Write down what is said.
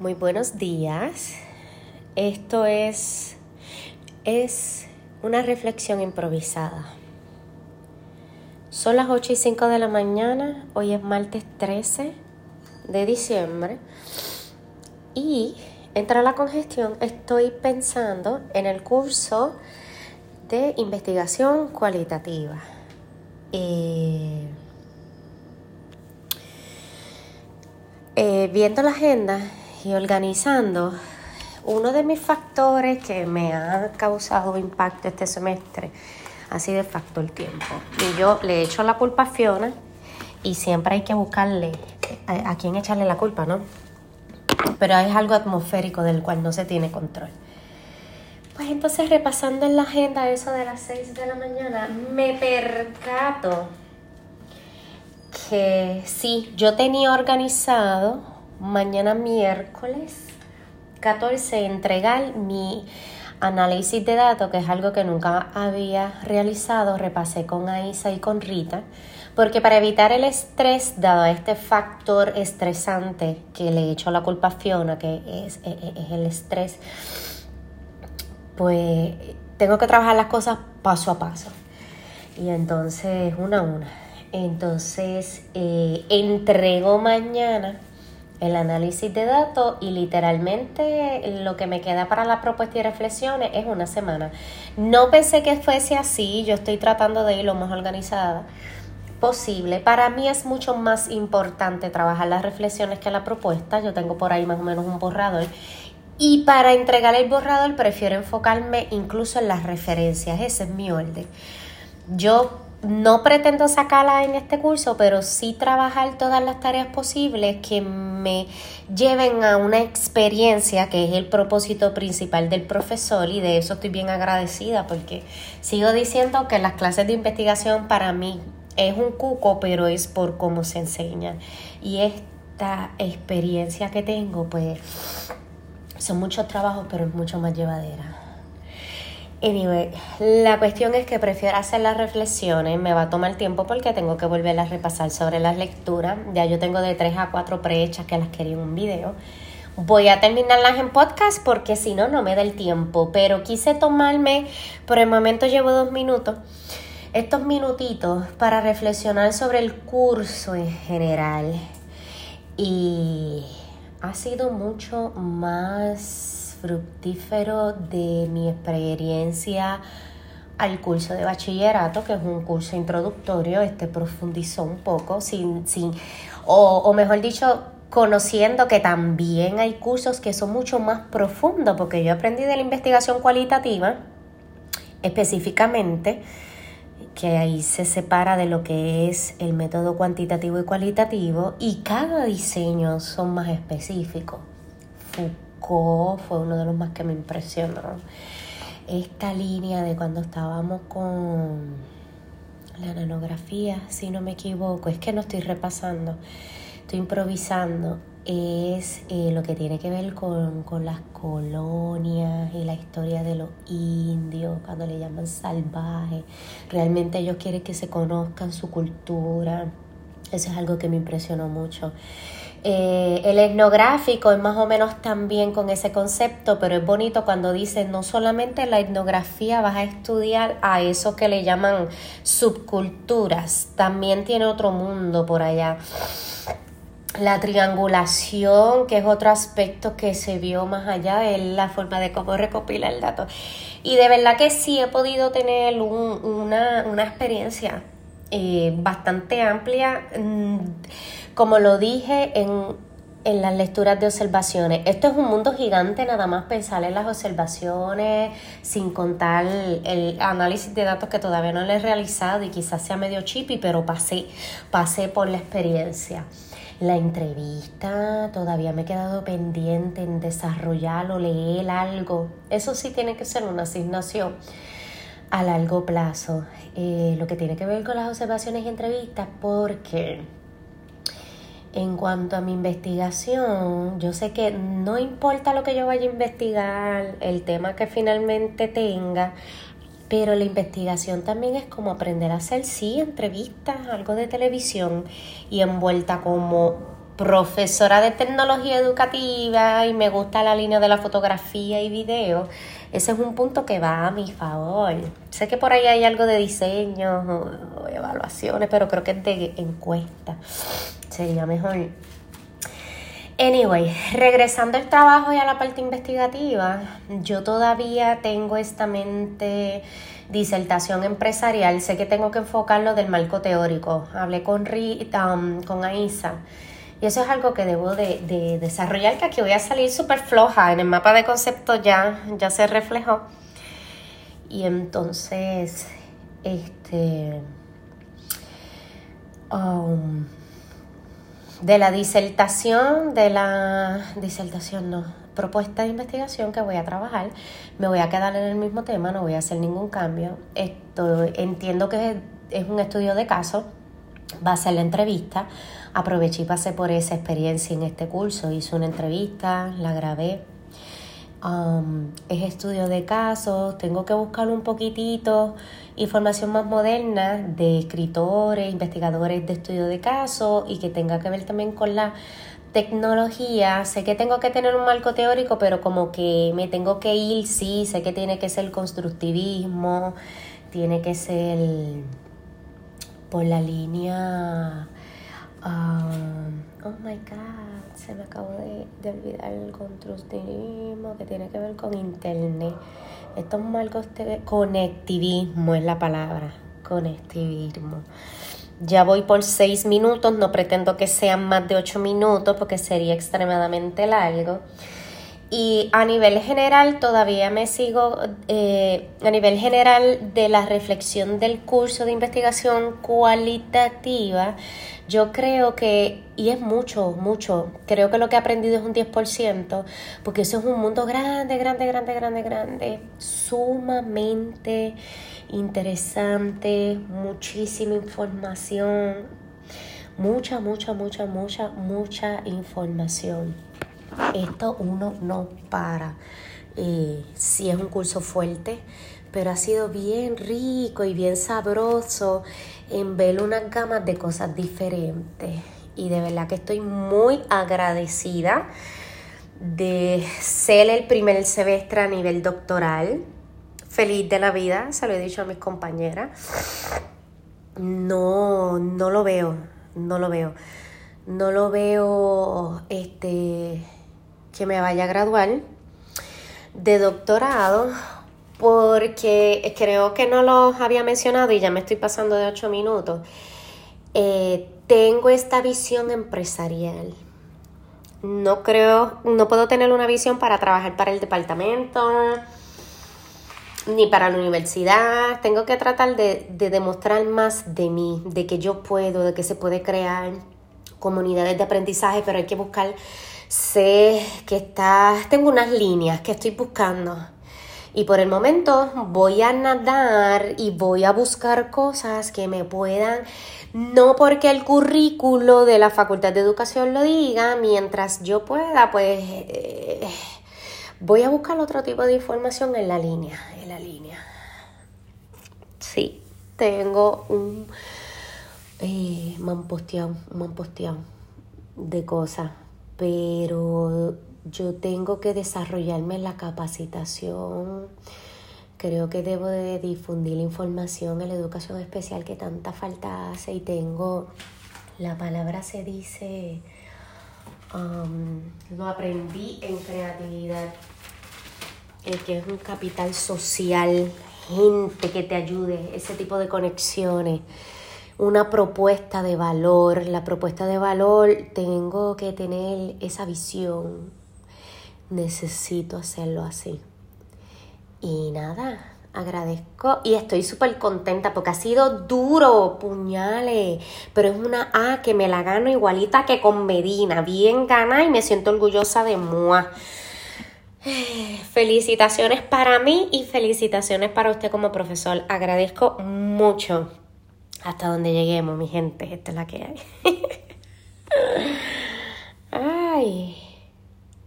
Muy buenos días. Esto es, es una reflexión improvisada. Son las 8 y 5 de la mañana, hoy es martes 13 de diciembre y entre la congestión estoy pensando en el curso de investigación cualitativa. Eh, eh, viendo la agenda y organizando, uno de mis factores que me ha causado impacto este semestre ha sido el factor tiempo. Y yo le echo la culpa a Fiona y siempre hay que buscarle a, a quién echarle la culpa, ¿no? Pero es algo atmosférico del cual no se tiene control. Pues entonces repasando en la agenda eso de las 6 de la mañana, me percato que sí, yo tenía organizado mañana miércoles 14 entregar mi análisis de datos, que es algo que nunca había realizado, repasé con Aisa y con Rita, porque para evitar el estrés, dado este factor estresante que le he hecho la culpa a Fiona, que es, es el estrés, pues tengo que trabajar las cosas paso a paso. Y entonces, una a una. Entonces, eh, entrego mañana el análisis de datos y literalmente lo que me queda para la propuesta y reflexiones es una semana. No pensé que fuese así, yo estoy tratando de ir lo más organizada posible. Para mí es mucho más importante trabajar las reflexiones que la propuesta. Yo tengo por ahí más o menos un borrador. Y para entregar el borrador prefiero enfocarme incluso en las referencias. Ese es mi orden. Yo no pretendo sacarla en este curso, pero sí trabajar todas las tareas posibles que me lleven a una experiencia que es el propósito principal del profesor y de eso estoy bien agradecida porque sigo diciendo que las clases de investigación para mí es un cuco, pero es por cómo se enseña. Y esta experiencia que tengo, pues son muchos trabajos, pero es mucho más llevadera. Anyway, la cuestión es que prefiero hacer las reflexiones, me va a tomar tiempo porque tengo que volver a repasar sobre las lecturas. Ya yo tengo de 3 a 4 prehechas que las quería en un video. Voy a terminarlas en podcast porque si no, no me da el tiempo. Pero quise tomarme, por el momento llevo dos minutos, estos minutitos para reflexionar sobre el curso en general. Y ha sido mucho más fructífero de mi experiencia al curso de bachillerato, que es un curso introductorio, este profundizó un poco, sin, sin, o, o mejor dicho, conociendo que también hay cursos que son mucho más profundos, porque yo aprendí de la investigación cualitativa específicamente, que ahí se separa de lo que es el método cuantitativo y cualitativo, y cada diseño son más específicos fue uno de los más que me impresionó. Esta línea de cuando estábamos con la nanografía, si no me equivoco, es que no estoy repasando, estoy improvisando, es eh, lo que tiene que ver con, con, las colonias y la historia de los indios, cuando le llaman salvajes. Realmente ellos quieren que se conozcan su cultura. Eso es algo que me impresionó mucho. Eh, el etnográfico es más o menos también con ese concepto, pero es bonito cuando dice no solamente la etnografía vas a estudiar a eso que le llaman subculturas, también tiene otro mundo por allá. La triangulación, que es otro aspecto que se vio más allá, es la forma de cómo recopilar el dato. Y de verdad que sí he podido tener una, una experiencia eh, bastante amplia, mm, como lo dije en, en las lecturas de observaciones. Esto es un mundo gigante, nada más pensar en las observaciones, sin contar el análisis de datos que todavía no le he realizado y quizás sea medio chippy, pero pasé, pasé por la experiencia. La entrevista, todavía me he quedado pendiente en desarrollar o leer algo. Eso sí tiene que ser una asignación a largo plazo, eh, lo que tiene que ver con las observaciones y entrevistas, porque en cuanto a mi investigación, yo sé que no importa lo que yo vaya a investigar, el tema que finalmente tenga, pero la investigación también es como aprender a hacer, sí, entrevistas, algo de televisión y envuelta como profesora de tecnología educativa y me gusta la línea de la fotografía y video, ese es un punto que va a mi favor. Sé que por ahí hay algo de diseño o, evaluaciones, pero creo que es de encuesta. Sería mejor. Anyway, regresando al trabajo y a la parte investigativa, yo todavía tengo esta mente disertación empresarial. Sé que tengo que enfocarlo del marco teórico. Hablé con, Rita, um, con Aisa y eso es algo que debo de, desarrollar, que aquí voy a salir súper floja. En el mapa de concepto ya, ya se reflejó. Y entonces, este... Um, de la disertación, de la disertación no, propuesta de investigación que voy a trabajar, me voy a quedar en el mismo tema, no voy a hacer ningún cambio. Esto, entiendo que es un estudio de caso, va a ser la entrevista. Aproveché y pasé por esa experiencia en este curso. Hice una entrevista, la grabé. Um, es estudio de casos, tengo que buscar un poquitito información más moderna de escritores, investigadores de estudio de casos y que tenga que ver también con la tecnología. Sé que tengo que tener un marco teórico, pero como que me tengo que ir, sí, sé que tiene que ser constructivismo, tiene que ser por la línea... Um, oh my god, se me acabó de, olvidar el constructivismo que tiene que ver con internet. Estos marcos de conectivismo es la palabra, conectivismo. Ya voy por seis minutos, no pretendo que sean más de ocho minutos porque sería extremadamente largo. Y a nivel general, todavía me sigo, eh, a nivel general de la reflexión del curso de investigación cualitativa, yo creo que, y es mucho, mucho, creo que lo que he aprendido es un 10%, porque eso es un mundo grande, grande, grande, grande, grande, sumamente interesante, muchísima información, mucha, mucha, mucha, mucha, mucha información esto uno no para. Eh, si es un curso fuerte, pero ha sido bien rico y bien sabroso en ver unas gamas de cosas diferentes. Y de verdad que estoy muy agradecida de ser el primer semestre a nivel doctoral. Feliz de la vida, se lo he dicho a mis compañeras. No, no lo veo, no lo veo. No lo veo, este, que me vaya a graduar de doctorado porque creo que no lo había mencionado y ya me estoy pasando de ocho minutos. Eh, tengo esta visión empresarial. No creo, no puedo tener una visión para trabajar para el departamento ni para la universidad. Tengo que tratar de demostrar más de mí, de que yo puedo, de que se puede crear comunidades de aprendizaje, pero hay que buscar sé que está, tengo unas líneas que estoy buscando. Y por el momento voy a nadar y voy a buscar cosas que me puedan, no porque el currículo de la Facultad de Educación lo diga, mientras yo pueda, pues eh, voy a buscar otro tipo de información en la línea, en la línea. Sí, tengo un... Eh, me han posteado, me han posteado de cosas pero yo tengo que desarrollarme en la capacitación. Creo que debo de difundir la información en la educación especial que tanta falta hace y tengo, la palabra se dice, lo aprendí en creatividad, el que es un capital social, gente que te ayude, ese tipo de conexiones una propuesta de valor. La propuesta de valor, tengo que tener esa visión. Necesito hacerlo así. Y nada, agradezco y estoy súper contenta porque ha sido duro, puñales, pero es una A que me la gano igualita que con Medina, bien gana y me siento orgullosa de Mua. Felicitaciones para mí y felicitaciones para usted como profesor. Agradezco mucho hasta donde lleguemos, mi gente. Esta es la que hay. Ay.